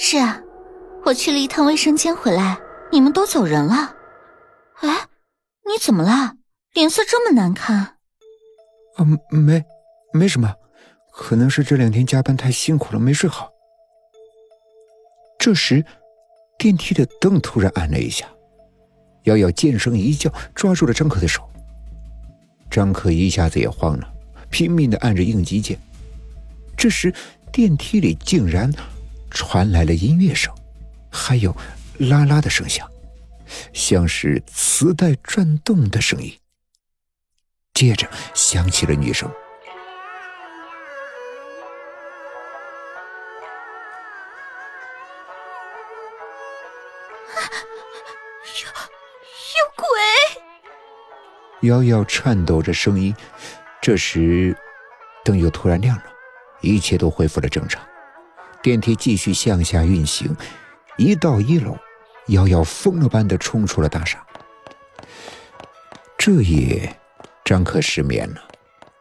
是啊，我去了一趟卫生间回来，你们都走人了。哎，你怎么了？脸色这么难看？啊，没，没什么，可能是这两天加班太辛苦了，没睡好。这时，电梯的灯突然暗了一下，瑶瑶尖声一叫，抓住了张可的手。张可一下子也慌了，拼命的按着应急键。这时，电梯里竟然传来了音乐声，还有啦啦的声响。像是磁带转动的声音，接着响起了女声：“有有鬼！”瑶瑶颤抖着声音。这时，灯又突然亮了，一切都恢复了正常。电梯继续向下运行，一到一楼。瑶瑶疯了般的冲出了大厦。这夜，张可失眠了，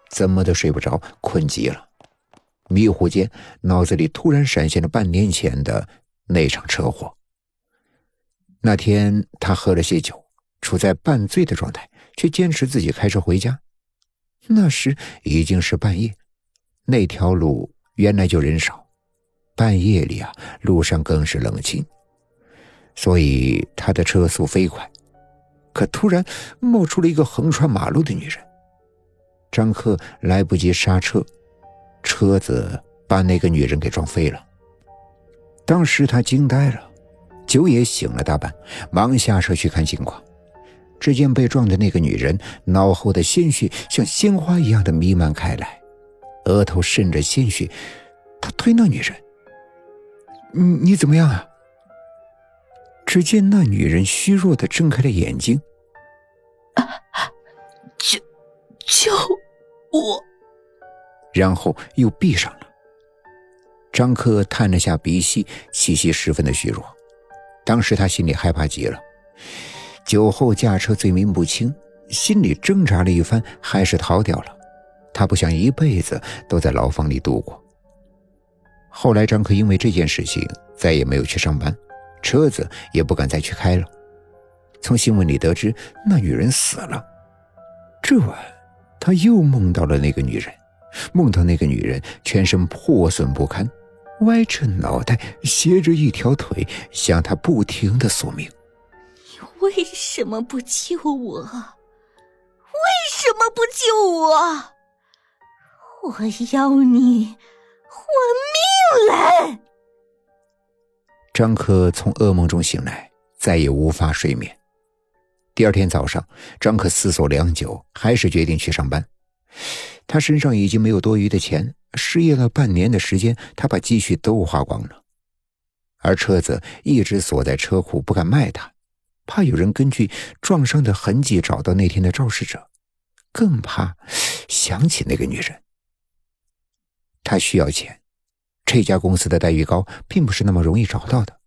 怎么都睡不着，困极了。迷糊间，脑子里突然闪现了半年前的那场车祸。那天他喝了些酒，处在半醉的状态，却坚持自己开车回家。那时已经是半夜，那条路原来就人少，半夜里啊，路上更是冷清。所以他的车速飞快，可突然冒出了一个横穿马路的女人。张克来不及刹车，车子把那个女人给撞飞了。当时他惊呆了，酒也醒了大半，忙下车去看情况。只见被撞的那个女人脑后的鲜血像鲜花一样的弥漫开来，额头渗着鲜血。他推那女人：“你你怎么样啊？”只见那女人虚弱的睁开了眼睛，啊救救我！然后又闭上了。张克探了下鼻息，气息十分的虚弱。当时他心里害怕极了，酒后驾车罪名不轻，心里挣扎了一番，还是逃掉了。他不想一辈子都在牢房里度过。后来，张克因为这件事情再也没有去上班。车子也不敢再去开了。从新闻里得知，那女人死了。这晚，他又梦到了那个女人，梦到那个女人全身破损不堪，歪着脑袋，斜着一条腿，向他不停的索命：“你为什么不救我？为什么不救我？我要你活命来！”张可从噩梦中醒来，再也无法睡眠。第二天早上，张可思索良久，还是决定去上班。他身上已经没有多余的钱，失业了半年的时间，他把积蓄都花光了。而车子一直锁在车库，不敢卖它，怕有人根据撞伤的痕迹找到那天的肇事者，更怕想起那个女人。他需要钱。这家公司的待遇高，并不是那么容易找到的。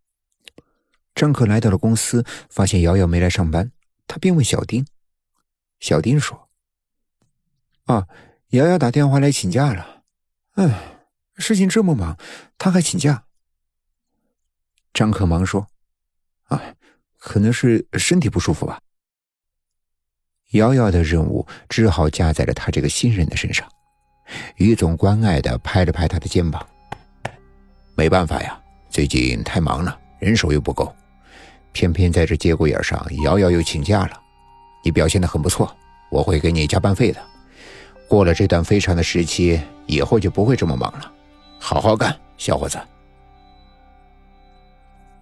张可来到了公司，发现瑶瑶没来上班，他便问小丁。小丁说：“啊，瑶瑶打电话来请假了。哎，事情这么忙，她还请假。”张可忙说：“啊，可能是身体不舒服吧。”瑶瑶的任务只好加在了他这个新人的身上。于总关爱的拍了拍他的肩膀。没办法呀，最近太忙了，人手又不够，偏偏在这节骨眼上，瑶瑶又请假了。你表现的很不错，我会给你加班费的。过了这段非常的时期，以后就不会这么忙了。好好干，小伙子。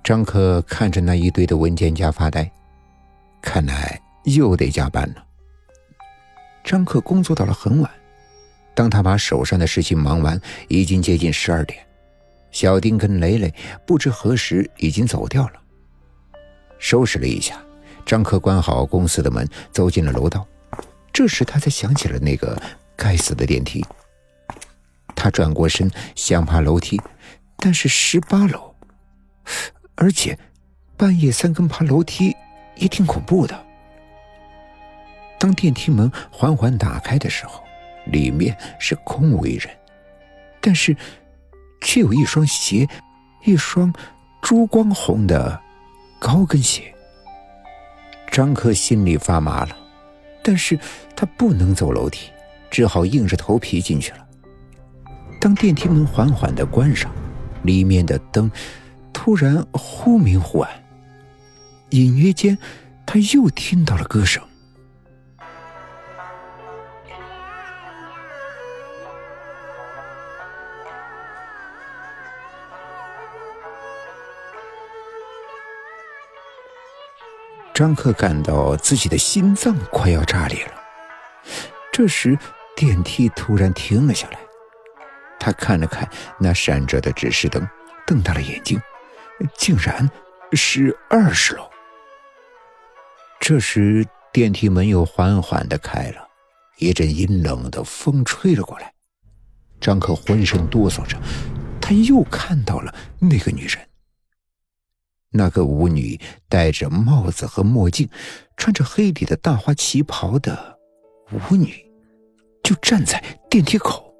张可看着那一堆的文件夹发呆，看来又得加班了。张可工作到了很晚，当他把手上的事情忙完，已经接近十二点。小丁跟蕾蕾不知何时已经走掉了。收拾了一下，张克关好公司的门，走进了楼道。这时他才想起了那个该死的电梯。他转过身想爬楼梯，但是十八楼，而且半夜三更爬楼梯也挺恐怖的。当电梯门缓缓打开的时候，里面是空无一人，但是。却有一双鞋，一双珠光红的高跟鞋。张克心里发麻了，但是他不能走楼梯，只好硬着头皮进去了。当电梯门缓缓的关上，里面的灯突然忽明忽暗，隐约间他又听到了歌声。张克感到自己的心脏快要炸裂了。这时，电梯突然停了下来。他看了看那闪着的指示灯，瞪大了眼睛，竟然是二十楼。这时，电梯门又缓缓的开了，一阵阴冷的风吹了过来。张克浑身哆嗦着，他又看到了那个女人。那个舞女戴着帽子和墨镜，穿着黑底的大花旗袍的舞女，就站在电梯口。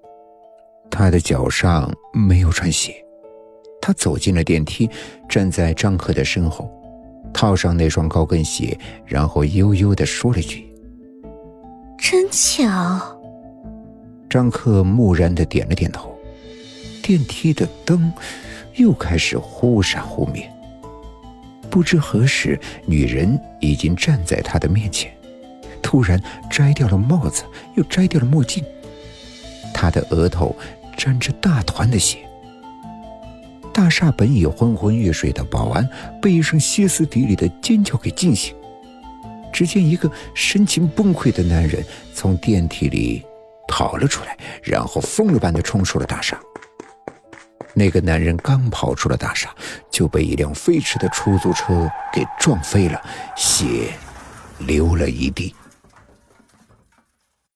她的脚上没有穿鞋。她走进了电梯，站在张克的身后，套上那双高跟鞋，然后悠悠的说了句：“真巧。”张克木然的点了点头。电梯的灯又开始忽闪忽灭。不知何时，女人已经站在他的面前，突然摘掉了帽子，又摘掉了墨镜。她的额头沾着大团的血。大厦本已昏昏欲睡的保安被一声歇斯底里的尖叫给惊醒。只见一个神情崩溃的男人从电梯里跑了出来，然后疯了般的冲出了大厦。那个男人刚跑出了大厦，就被一辆飞驰的出租车给撞飞了，血流了一地。